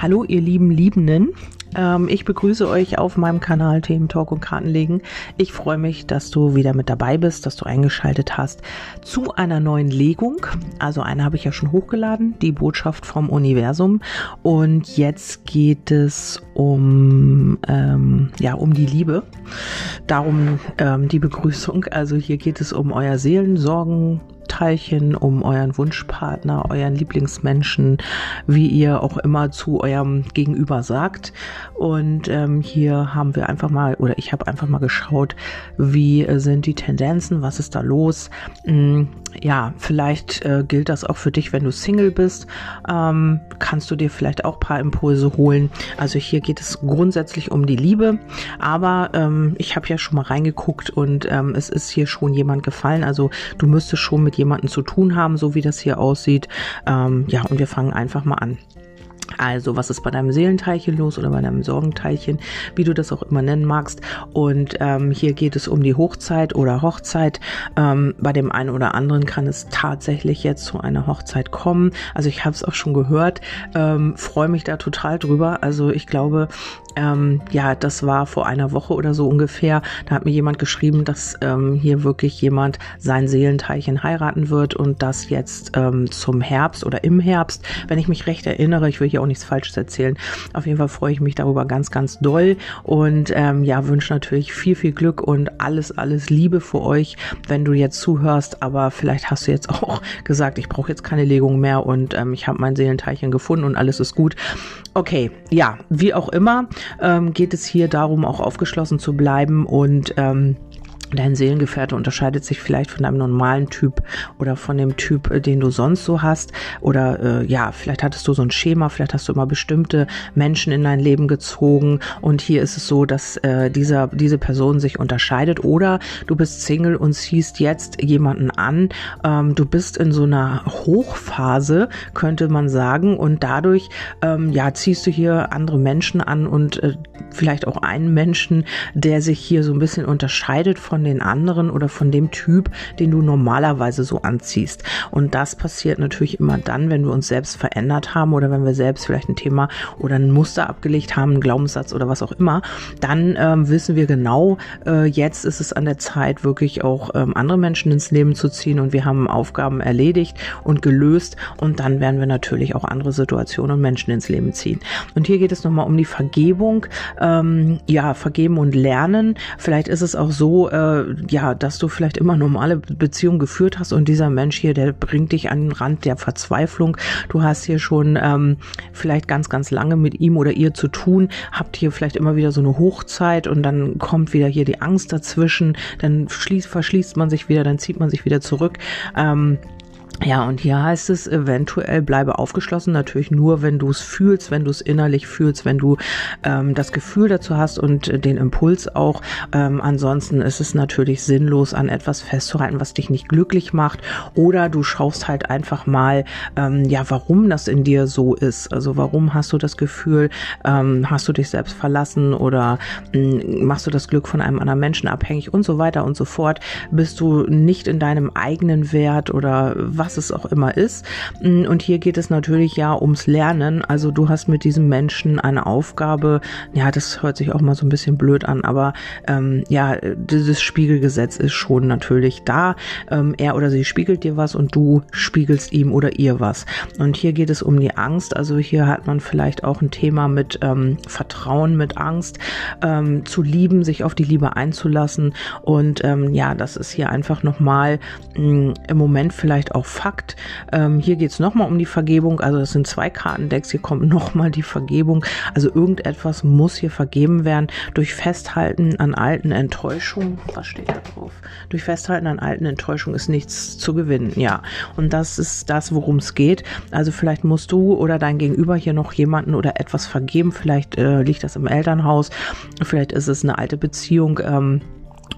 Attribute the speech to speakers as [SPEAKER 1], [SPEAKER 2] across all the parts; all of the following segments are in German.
[SPEAKER 1] Hallo ihr lieben Liebenden. Ähm, ich begrüße euch auf meinem Kanal Themen Talk und Kartenlegen. Ich freue mich, dass du wieder mit dabei bist, dass du eingeschaltet hast zu einer neuen Legung. Also eine habe ich ja schon hochgeladen, die Botschaft vom Universum. Und jetzt geht es um, ähm, ja, um die Liebe. Darum ähm, die Begrüßung. Also hier geht es um euer Seelensorgen. Teilchen, um euren Wunschpartner, euren Lieblingsmenschen, wie ihr auch immer zu eurem Gegenüber sagt. Und ähm, hier haben wir einfach mal, oder ich habe einfach mal geschaut, wie sind die Tendenzen, was ist da los. Hm, ja, vielleicht äh, gilt das auch für dich, wenn du Single bist. Ähm, kannst du dir vielleicht auch paar Impulse holen. Also hier geht es grundsätzlich um die Liebe, aber ähm, ich habe ja schon mal reingeguckt und ähm, es ist hier schon jemand gefallen. Also du müsstest schon mit jemanden zu tun haben, so wie das hier aussieht. Ähm, ja, und wir fangen einfach mal an. Also, was ist bei deinem Seelenteilchen los oder bei deinem Sorgenteilchen, wie du das auch immer nennen magst. Und ähm, hier geht es um die Hochzeit oder Hochzeit. Ähm, bei dem einen oder anderen kann es tatsächlich jetzt zu einer Hochzeit kommen. Also ich habe es auch schon gehört, ähm, freue mich da total drüber. Also ich glaube, ähm, ja, das war vor einer Woche oder so ungefähr. Da hat mir jemand geschrieben, dass ähm, hier wirklich jemand sein Seelenteilchen heiraten wird und das jetzt ähm, zum Herbst oder im Herbst, wenn ich mich recht erinnere. Ich will hier auch nichts Falsches erzählen. Auf jeden Fall freue ich mich darüber ganz, ganz doll und ähm, ja, wünsche natürlich viel, viel Glück und alles, alles Liebe für euch, wenn du jetzt zuhörst. Aber vielleicht hast du jetzt auch gesagt, ich brauche jetzt keine Legung mehr und ähm, ich habe mein Seelenteilchen gefunden und alles ist gut. Okay, ja, wie auch immer ähm, geht es hier darum, auch aufgeschlossen zu bleiben und ähm, Dein Seelengefährte unterscheidet sich vielleicht von deinem normalen Typ oder von dem Typ, äh, den du sonst so hast. Oder äh, ja, vielleicht hattest du so ein Schema, vielleicht hast du immer bestimmte Menschen in dein Leben gezogen und hier ist es so, dass äh, dieser, diese Person sich unterscheidet. Oder du bist Single und ziehst jetzt jemanden an. Ähm, du bist in so einer Hochphase, könnte man sagen, und dadurch ähm, ja ziehst du hier andere Menschen an und äh, vielleicht auch einen Menschen, der sich hier so ein bisschen unterscheidet von von den anderen oder von dem Typ, den du normalerweise so anziehst. Und das passiert natürlich immer dann, wenn wir uns selbst verändert haben oder wenn wir selbst vielleicht ein Thema oder ein Muster abgelegt haben, einen Glaubenssatz oder was auch immer, dann ähm, wissen wir genau, äh, jetzt ist es an der Zeit, wirklich auch ähm, andere Menschen ins Leben zu ziehen und wir haben Aufgaben erledigt und gelöst und dann werden wir natürlich auch andere Situationen und Menschen ins Leben ziehen. Und hier geht es nochmal um die Vergebung, ähm, ja, vergeben und lernen. Vielleicht ist es auch so, äh, ja, dass du vielleicht immer normale Beziehungen geführt hast und dieser Mensch hier, der bringt dich an den Rand der Verzweiflung. Du hast hier schon ähm, vielleicht ganz, ganz lange mit ihm oder ihr zu tun, habt hier vielleicht immer wieder so eine Hochzeit und dann kommt wieder hier die Angst dazwischen, dann schließt, verschließt man sich wieder, dann zieht man sich wieder zurück. Ähm, ja, und hier heißt es eventuell bleibe aufgeschlossen, natürlich nur, wenn du es fühlst, wenn du es innerlich fühlst, wenn du ähm, das Gefühl dazu hast und äh, den Impuls auch. Ähm, ansonsten ist es natürlich sinnlos, an etwas festzuhalten, was dich nicht glücklich macht. Oder du schaust halt einfach mal, ähm, ja, warum das in dir so ist. Also warum hast du das Gefühl, ähm, hast du dich selbst verlassen oder mh, hm, machst du das Glück von einem anderen Menschen abhängig und so weiter und so fort. Bist du nicht in deinem eigenen Wert oder was was es auch immer ist. Mm, und hier geht es natürlich ja ums Lernen. Also du hast mit diesem Menschen eine Aufgabe. Ja, das hört sich auch mal so ein bisschen blöd an, aber ähm, ja, dieses Spiegelgesetz ist schon natürlich da. Ähm, er oder sie spiegelt dir was und du spiegelst ihm oder ihr was. Und hier geht es um die Angst. Also hier hat man vielleicht auch ein Thema mit ähm, Vertrauen, mit Angst, ähm, zu lieben, sich auf die Liebe einzulassen. Und ähm, ja, das ist hier einfach nochmal mm, im Moment vielleicht auch Fakt. Ähm, hier geht es nochmal um die Vergebung. Also es sind zwei Kartendecks. Hier kommt nochmal die Vergebung. Also irgendetwas muss hier vergeben werden durch Festhalten an alten Enttäuschungen. Was steht da drauf? Durch Festhalten an alten Enttäuschungen ist nichts zu gewinnen. Ja, und das ist das, worum es geht. Also vielleicht musst du oder dein Gegenüber hier noch jemanden oder etwas vergeben. Vielleicht äh, liegt das im Elternhaus. Vielleicht ist es eine alte Beziehung. Ähm,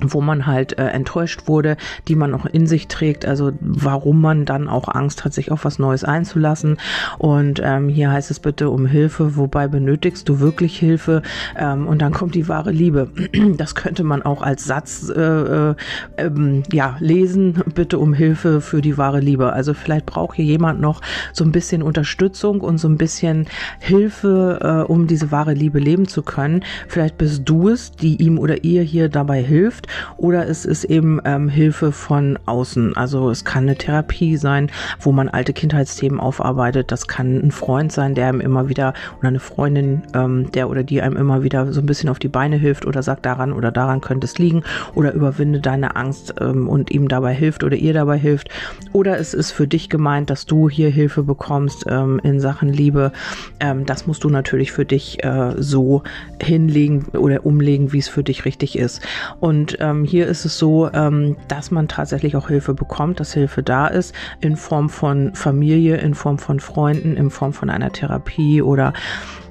[SPEAKER 1] wo man halt äh, enttäuscht wurde, die man auch in sich trägt, also warum man dann auch Angst hat, sich auf was Neues einzulassen. Und ähm, hier heißt es bitte um Hilfe, wobei benötigst du wirklich Hilfe? Ähm, und dann kommt die wahre Liebe. Das könnte man auch als Satz äh, äh, ähm, ja lesen, bitte um Hilfe für die wahre Liebe. Also vielleicht braucht hier jemand noch so ein bisschen Unterstützung und so ein bisschen Hilfe, äh, um diese wahre Liebe leben zu können. Vielleicht bist du es, die ihm oder ihr hier dabei hilft oder es ist eben ähm, Hilfe von außen. Also es kann eine Therapie sein, wo man alte Kindheitsthemen aufarbeitet. Das kann ein Freund sein, der einem immer wieder oder eine Freundin, ähm, der oder die einem immer wieder so ein bisschen auf die Beine hilft oder sagt, daran oder daran könnte es liegen oder überwinde deine Angst ähm, und ihm dabei hilft oder ihr dabei hilft. Oder es ist für dich gemeint, dass du hier Hilfe bekommst ähm, in Sachen Liebe. Ähm, das musst du natürlich für dich äh, so hinlegen oder umlegen, wie es für dich richtig ist. Und ähm, hier ist es so, ähm, dass man tatsächlich auch Hilfe bekommt, dass Hilfe da ist in Form von Familie, in Form von Freunden, in Form von einer Therapie oder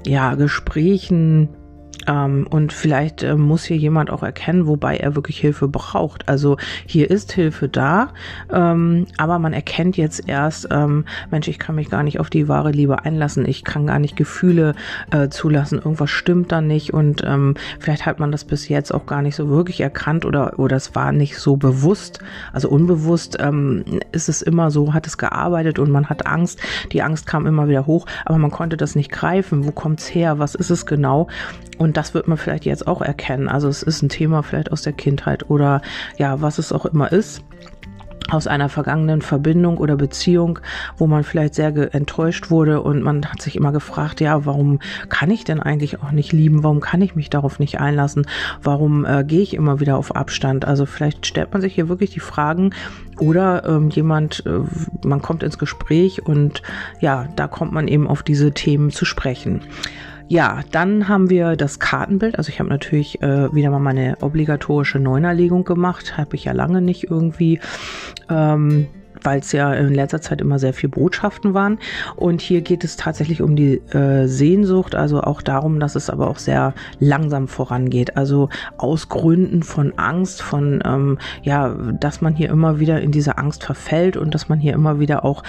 [SPEAKER 1] ja, Gesprächen, ähm, und vielleicht äh, muss hier jemand auch erkennen, wobei er wirklich Hilfe braucht. Also hier ist Hilfe da, ähm, aber man erkennt jetzt erst, ähm, Mensch, ich kann mich gar nicht auf die wahre Liebe einlassen, ich kann gar nicht Gefühle äh, zulassen, irgendwas stimmt da nicht. Und ähm, vielleicht hat man das bis jetzt auch gar nicht so wirklich erkannt oder, oder es war nicht so bewusst, also unbewusst ähm, ist es immer so, hat es gearbeitet und man hat Angst, die Angst kam immer wieder hoch, aber man konnte das nicht greifen, wo kommt's her, was ist es genau und das wird man vielleicht jetzt auch erkennen. Also es ist ein Thema vielleicht aus der Kindheit oder ja, was es auch immer ist aus einer vergangenen Verbindung oder Beziehung, wo man vielleicht sehr enttäuscht wurde und man hat sich immer gefragt, ja, warum kann ich denn eigentlich auch nicht lieben? Warum kann ich mich darauf nicht einlassen? Warum äh, gehe ich immer wieder auf Abstand? Also vielleicht stellt man sich hier wirklich die Fragen oder ähm, jemand, äh, man kommt ins Gespräch und ja, da kommt man eben auf diese Themen zu sprechen. Ja, dann haben wir das Kartenbild. Also ich habe natürlich äh, wieder mal meine obligatorische Neunerlegung gemacht. Habe ich ja lange nicht irgendwie. Ähm, weil es ja in letzter Zeit immer sehr viel Botschaften waren. Und hier geht es tatsächlich um die äh, Sehnsucht, also auch darum, dass es aber auch sehr langsam vorangeht. Also aus Gründen von Angst, von ähm, ja, dass man hier immer wieder in diese Angst verfällt und dass man hier immer wieder auch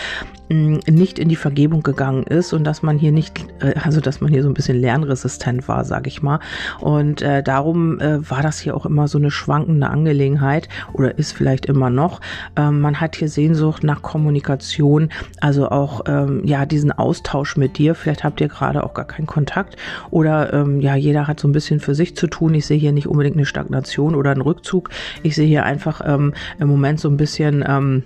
[SPEAKER 1] mh, nicht in die Vergebung gegangen ist und dass man hier nicht, äh, also dass man hier so ein bisschen lernresistent war, sage ich mal. Und äh, darum äh, war das hier auch immer so eine schwankende Angelegenheit oder ist vielleicht immer noch. Ähm, man hat hier Sehnsucht Sehnsucht nach Kommunikation, also auch ähm, ja diesen Austausch mit dir. Vielleicht habt ihr gerade auch gar keinen Kontakt oder ähm, ja jeder hat so ein bisschen für sich zu tun. Ich sehe hier nicht unbedingt eine Stagnation oder einen Rückzug. Ich sehe hier einfach ähm, im Moment so ein bisschen ähm,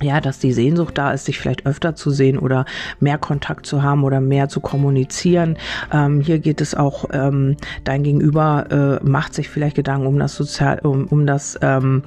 [SPEAKER 1] ja, dass die Sehnsucht da ist, sich vielleicht öfter zu sehen oder mehr Kontakt zu haben oder mehr zu kommunizieren. Ähm, hier geht es auch, ähm, dein Gegenüber äh, macht sich vielleicht Gedanken um das Sozial, um, um das ähm,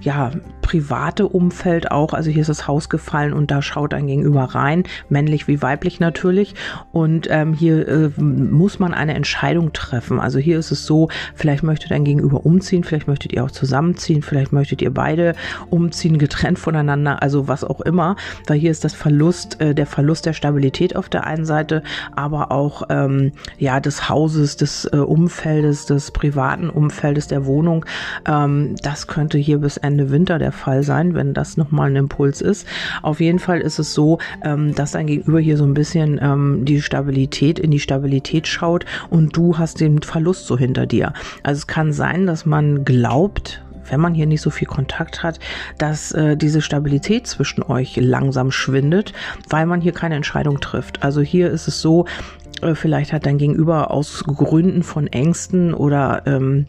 [SPEAKER 1] ja, private Umfeld auch. Also hier ist das Haus gefallen und da schaut ein Gegenüber rein, männlich wie weiblich natürlich. Und ähm, hier äh, muss man eine Entscheidung treffen. Also hier ist es so, vielleicht möchte dein Gegenüber umziehen, vielleicht möchtet ihr auch zusammenziehen, vielleicht möchtet ihr beide umziehen, getrennt voneinander, also was auch immer. Weil hier ist das Verlust, äh, der Verlust der Stabilität auf der einen Seite, aber auch ähm, ja des Hauses, des äh, Umfeldes, des privaten Umfeldes der Wohnung. Ähm, das könnte hier bis Ende Ende Winter der Fall sein, wenn das nochmal ein Impuls ist. Auf jeden Fall ist es so, ähm, dass dein Gegenüber hier so ein bisschen ähm, die Stabilität in die Stabilität schaut und du hast den Verlust so hinter dir. Also es kann sein, dass man glaubt, wenn man hier nicht so viel Kontakt hat, dass äh, diese Stabilität zwischen euch langsam schwindet, weil man hier keine Entscheidung trifft. Also hier ist es so, äh, vielleicht hat dein Gegenüber aus Gründen von Ängsten oder ähm,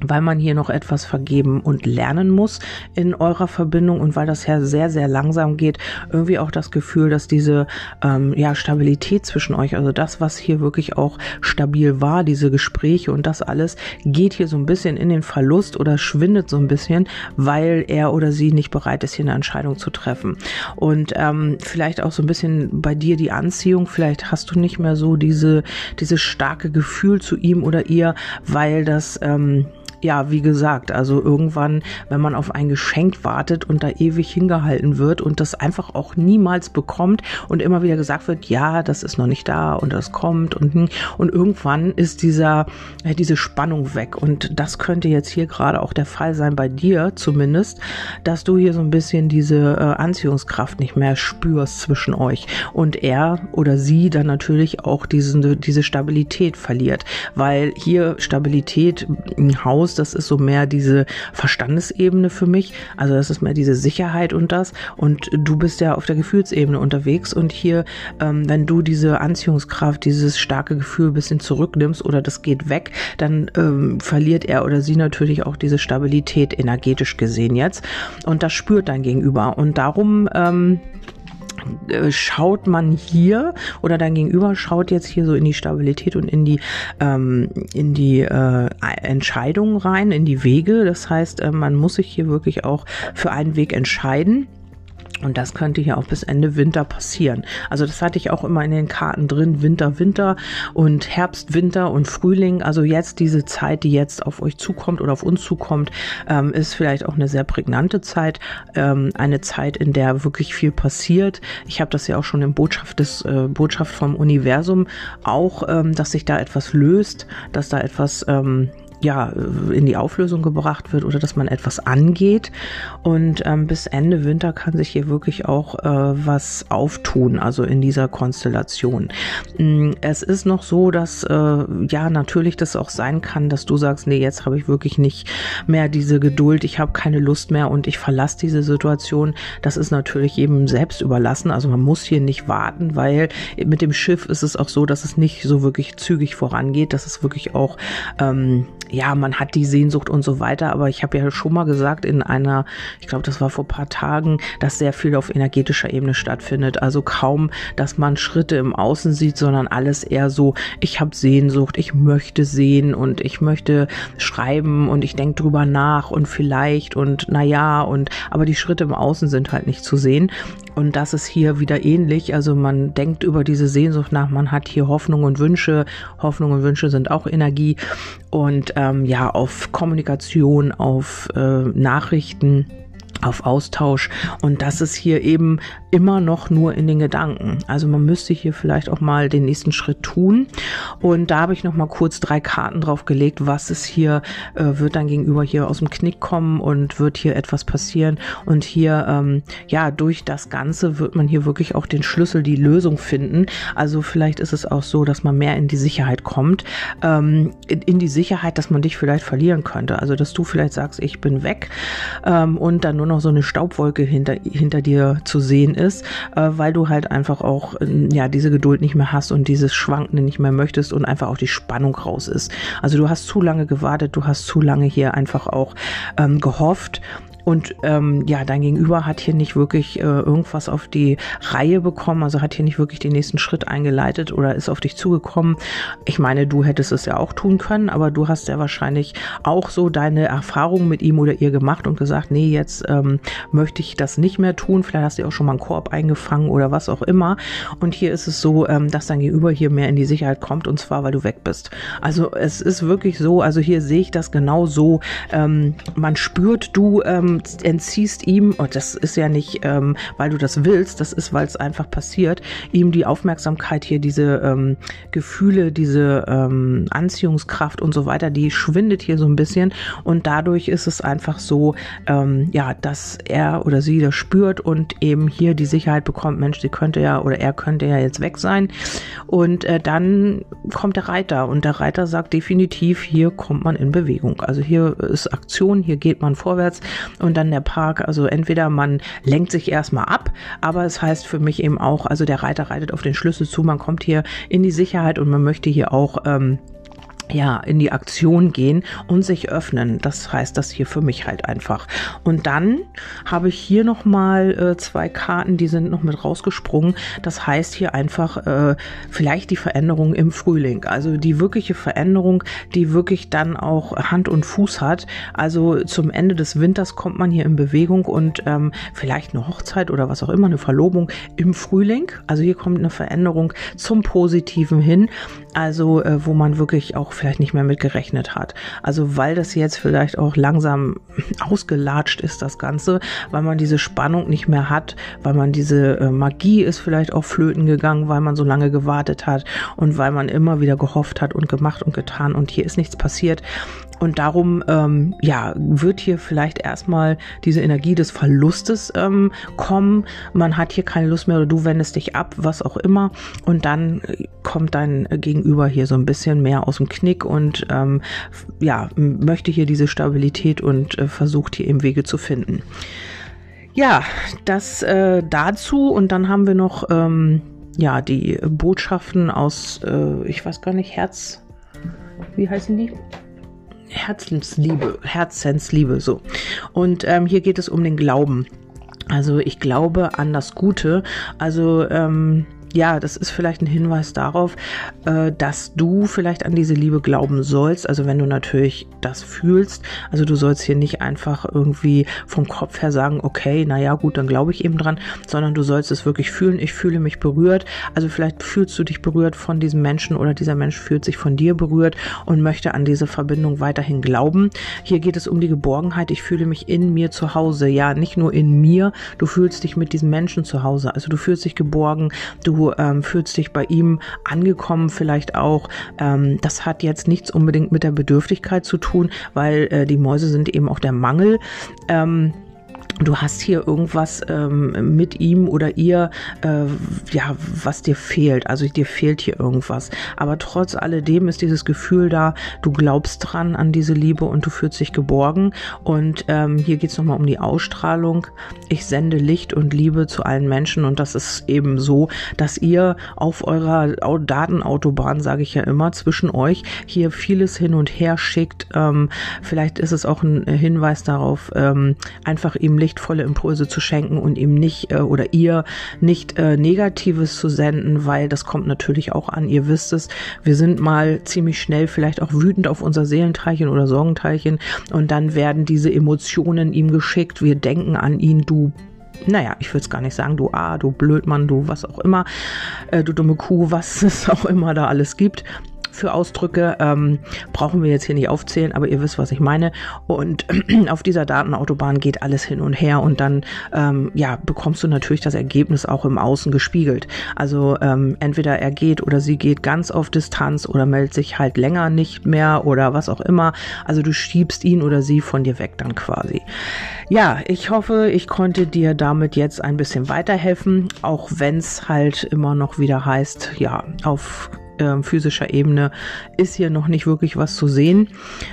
[SPEAKER 1] weil man hier noch etwas vergeben und lernen muss in eurer Verbindung und weil das ja sehr, sehr langsam geht, irgendwie auch das Gefühl, dass diese ähm, ja, Stabilität zwischen euch, also das, was hier wirklich auch stabil war, diese Gespräche und das alles, geht hier so ein bisschen in den Verlust oder schwindet so ein bisschen, weil er oder sie nicht bereit ist, hier eine Entscheidung zu treffen. Und ähm, vielleicht auch so ein bisschen bei dir die Anziehung, vielleicht hast du nicht mehr so diese, dieses starke Gefühl zu ihm oder ihr, weil das ähm, ja, wie gesagt, also irgendwann, wenn man auf ein Geschenk wartet und da ewig hingehalten wird und das einfach auch niemals bekommt und immer wieder gesagt wird, ja, das ist noch nicht da und das kommt und, hm, und irgendwann ist dieser, äh, diese Spannung weg. Und das könnte jetzt hier gerade auch der Fall sein bei dir zumindest, dass du hier so ein bisschen diese äh, Anziehungskraft nicht mehr spürst zwischen euch und er oder sie dann natürlich auch diesen, diese Stabilität verliert, weil hier Stabilität im Haus das ist so mehr diese Verstandesebene für mich. Also das ist mehr diese Sicherheit und das. Und du bist ja auf der Gefühlsebene unterwegs und hier, ähm, wenn du diese Anziehungskraft, dieses starke Gefühl ein bisschen zurücknimmst oder das geht weg, dann ähm, verliert er oder sie natürlich auch diese Stabilität energetisch gesehen jetzt. Und das spürt dein Gegenüber. Und darum ähm, äh, schaut man hier oder dein Gegenüber schaut jetzt hier so in die Stabilität und in die ähm, in die äh, Entscheidungen rein, in die Wege. Das heißt, äh, man muss sich hier wirklich auch für einen Weg entscheiden. Und das könnte hier auch bis Ende Winter passieren. Also das hatte ich auch immer in den Karten drin. Winter, Winter und Herbst, Winter und Frühling. Also jetzt diese Zeit, die jetzt auf euch zukommt oder auf uns zukommt, ähm, ist vielleicht auch eine sehr prägnante Zeit. Ähm, eine Zeit, in der wirklich viel passiert. Ich habe das ja auch schon in Botschaft des äh, Botschaft vom Universum auch, ähm, dass sich da etwas löst, dass da etwas ähm, ja, in die Auflösung gebracht wird oder dass man etwas angeht. Und ähm, bis Ende Winter kann sich hier wirklich auch äh, was auftun, also in dieser Konstellation. Mm, es ist noch so, dass äh, ja natürlich das auch sein kann, dass du sagst, nee, jetzt habe ich wirklich nicht mehr diese Geduld, ich habe keine Lust mehr und ich verlasse diese Situation. Das ist natürlich jedem selbst überlassen. Also man muss hier nicht warten, weil mit dem Schiff ist es auch so, dass es nicht so wirklich zügig vorangeht, dass es wirklich auch ähm, ja, man hat die Sehnsucht und so weiter, aber ich habe ja schon mal gesagt in einer, ich glaube, das war vor paar Tagen, dass sehr viel auf energetischer Ebene stattfindet. Also kaum, dass man Schritte im Außen sieht, sondern alles eher so, ich habe Sehnsucht, ich möchte sehen und ich möchte schreiben und ich denke drüber nach und vielleicht und naja und aber die Schritte im Außen sind halt nicht zu sehen. Und das ist hier wieder ähnlich. Also man denkt über diese Sehnsucht nach, man hat hier Hoffnung und Wünsche. Hoffnung und Wünsche sind auch Energie. Und ähm, ja, auf Kommunikation, auf äh, Nachrichten auf Austausch und das ist hier eben immer noch nur in den Gedanken. Also man müsste hier vielleicht auch mal den nächsten Schritt tun und da habe ich noch mal kurz drei Karten drauf gelegt, was es hier äh, wird dann gegenüber hier aus dem Knick kommen und wird hier etwas passieren und hier ähm, ja durch das Ganze wird man hier wirklich auch den Schlüssel, die Lösung finden. Also vielleicht ist es auch so, dass man mehr in die Sicherheit kommt, ähm, in, in, die Sicherheit, dass man dich vielleicht verlieren könnte. Also dass du vielleicht sagst, ich bin weg ähm, und dann nur noch noch so eine Staubwolke hinter, hinter dir zu sehen ist, äh, weil du halt einfach auch äh, ja diese Geduld nicht mehr hast und dieses Schwankende nicht mehr möchtest und einfach auch die Spannung raus ist. Also du hast zu lange gewartet, du hast zu lange hier einfach auch ähm, gehofft und ähm, ja, dein Gegenüber hat hier nicht wirklich äh, irgendwas auf die Reihe bekommen, also hat hier nicht wirklich den nächsten Schritt eingeleitet oder ist auf dich zugekommen. Ich meine, du hättest es ja auch tun können, aber du hast ja wahrscheinlich auch so deine Erfahrungen mit ihm oder ihr gemacht und gesagt, nee, jetzt ähm, möchte ich das nicht mehr tun. Vielleicht hast du auch schon mal einen Korb eingefangen oder was auch immer. Und hier ist es so, ähm, dass dein Gegenüber hier mehr in die Sicherheit kommt und zwar, weil du weg bist. Also es ist wirklich so, also hier sehe ich das genau so. Ähm, man spürt, du ähm, entziehst ihm, und das ist ja nicht, ähm, weil du das willst, das ist, weil es einfach passiert, ihm die Aufmerksamkeit hier, diese ähm, Gefühle, diese ähm, Anziehungskraft und so weiter, die schwindet hier so ein bisschen und dadurch ist es einfach so, ähm, ja, dass er oder sie das spürt und eben hier die Sicherheit bekommt, Mensch, sie könnte ja oder er könnte ja jetzt weg sein und äh, dann kommt der Reiter und der Reiter sagt definitiv, hier kommt man in Bewegung. Also hier ist Aktion, hier geht man vorwärts und dann der Park. Also entweder man lenkt sich erstmal ab, aber es heißt für mich eben auch, also der Reiter reitet auf den Schlüssel zu, man kommt hier in die Sicherheit und man möchte hier auch ähm, ja, in die Aktion gehen und sich öffnen. Das heißt das hier für mich halt einfach. Und dann habe ich hier nochmal äh, zwei Karten, die sind noch mit rausgesprungen. Das heißt hier einfach äh, vielleicht die Veränderung im Frühling. Also die wirkliche Veränderung, die wirklich dann auch Hand und Fuß hat. Also zum Ende des Winters kommt man hier in Bewegung und ähm, vielleicht eine Hochzeit oder was auch immer, eine Verlobung im Frühling. Also hier kommt eine Veränderung zum Positiven hin. Also äh, wo man wirklich auch vielleicht nicht mehr mit gerechnet hat. Also weil das jetzt vielleicht auch langsam ausgelatscht ist, das Ganze, weil man diese Spannung nicht mehr hat, weil man diese äh, Magie ist vielleicht auch flöten gegangen, weil man so lange gewartet hat und weil man immer wieder gehofft hat und gemacht und getan und hier ist nichts passiert. Und darum, ähm, ja, wird hier vielleicht erstmal diese Energie des Verlustes ähm, kommen. Man hat hier keine Lust mehr oder du wendest dich ab, was auch immer. Und dann kommt dein Gegenüber hier so ein bisschen mehr aus dem Knick und ähm, ja, möchte hier diese Stabilität und äh, versucht hier eben Wege zu finden. Ja, das äh, dazu und dann haben wir noch ähm, ja die Botschaften aus, äh, ich weiß gar nicht, Herz, wie heißen die? Herzensliebe, Herzensliebe, so. Und ähm, hier geht es um den Glauben. Also ich glaube an das Gute. Also ähm, ja, das ist vielleicht ein Hinweis darauf, äh, dass du vielleicht an diese Liebe glauben sollst. Also wenn du natürlich das fühlst, also du sollst hier nicht einfach irgendwie vom Kopf her sagen, okay, naja, gut, dann glaube ich eben dran, sondern du sollst es wirklich fühlen. Ich fühle mich berührt. Also vielleicht fühlst du dich berührt von diesem Menschen oder dieser Mensch fühlt sich von dir berührt und möchte an diese Verbindung weiterhin glauben. Hier geht es um die Geborgenheit. Ich fühle mich in mir zu Hause. Ja, nicht nur in mir. Du fühlst dich mit diesem Menschen zu Hause. Also du fühlst dich geborgen. Du ähm, fühlst dich bei ihm angekommen vielleicht auch. Ähm, das hat jetzt nichts unbedingt mit der Bedürftigkeit zu tun, weil äh, die Mäuse sind eben auch der Mangel. Ähm, du hast hier irgendwas ähm, mit ihm oder ihr, äh, ja, was dir fehlt. Also dir fehlt hier irgendwas. Aber trotz alledem ist dieses Gefühl da, du glaubst dran an diese Liebe und du fühlst dich geborgen. Und ähm, hier geht es nochmal um die Ausstrahlung. Ich sende Licht und Liebe zu allen Menschen und das ist eben so, dass ihr auf eurer Datenautobahn, sage ich ja immer, zwischen euch hier vieles hin und her schickt. Ähm, vielleicht ist es auch ein Hinweis darauf, ähm, einfach ihm lichtvolle Impulse zu schenken und ihm nicht äh, oder ihr nicht äh, Negatives zu senden, weil das kommt natürlich auch an. Ihr wisst es, wir sind mal ziemlich schnell vielleicht auch wütend auf unser Seelenteilchen oder Sorgenteilchen und dann werden diese Emotionen ihm geschickt. Wir denken an ihn, du naja, ich würde es gar nicht sagen, du A, du Blödmann, du was auch immer, äh, du dumme Kuh, was es auch immer da alles gibt für Ausdrücke. Ähm, brauchen wir jetzt hier nicht aufzählen, aber ihr wisst, was ich meine. Und auf dieser Datenautobahn geht alles hin und her und dann ähm, ja, bekommst du natürlich das Ergebnis auch im Außen gespiegelt. Also ähm, entweder er geht oder sie geht ganz auf Distanz oder meldet sich halt länger nicht mehr oder was auch immer. Also du schiebst ihn oder sie von dir weg dann quasi. Ja, ich hoffe, ich konnte dir damit jetzt ein bisschen weiterhelfen, auch wenn es halt immer noch wieder heißt, ja, auf äh, physischer Ebene ist hier noch nicht wirklich was zu sehen.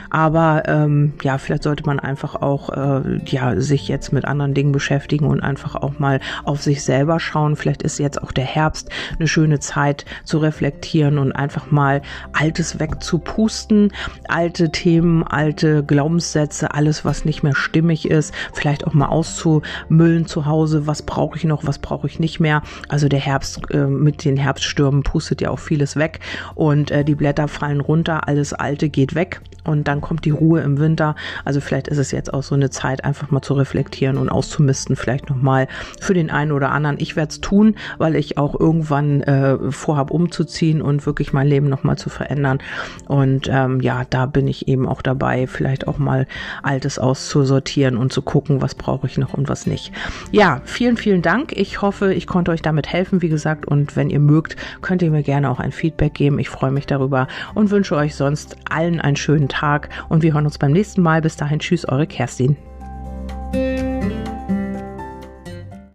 [SPEAKER 1] Aber ähm, ja, vielleicht sollte man einfach auch äh, ja, sich jetzt mit anderen Dingen beschäftigen und einfach auch mal auf sich selber schauen. Vielleicht ist jetzt auch der Herbst eine schöne Zeit zu reflektieren und einfach mal Altes wegzupusten, alte Themen, alte Glaubenssätze, alles, was nicht mehr stimmig ist, vielleicht auch mal auszumüllen zu Hause. Was brauche ich noch, was brauche ich nicht mehr? Also der Herbst äh, mit den Herbststürmen pustet ja auch vieles weg und äh, die Blätter fallen runter, alles Alte geht weg und dann kommt die Ruhe im Winter. Also vielleicht ist es jetzt auch so eine Zeit, einfach mal zu reflektieren und auszumisten, vielleicht nochmal für den einen oder anderen. Ich werde es tun, weil ich auch irgendwann äh, vorhabe umzuziehen und wirklich mein Leben nochmal zu verändern. Und ähm, ja, da bin ich eben auch dabei, vielleicht auch mal Altes auszusortieren und zu gucken, was brauche ich noch und was nicht. Ja, vielen, vielen Dank. Ich hoffe, ich konnte euch damit helfen, wie gesagt. Und wenn ihr mögt, könnt ihr mir gerne auch ein Feedback geben. Ich freue mich darüber und wünsche euch sonst allen einen schönen Tag und wir hören uns beim nächsten Mal. Bis dahin, tschüss, eure Kerstin.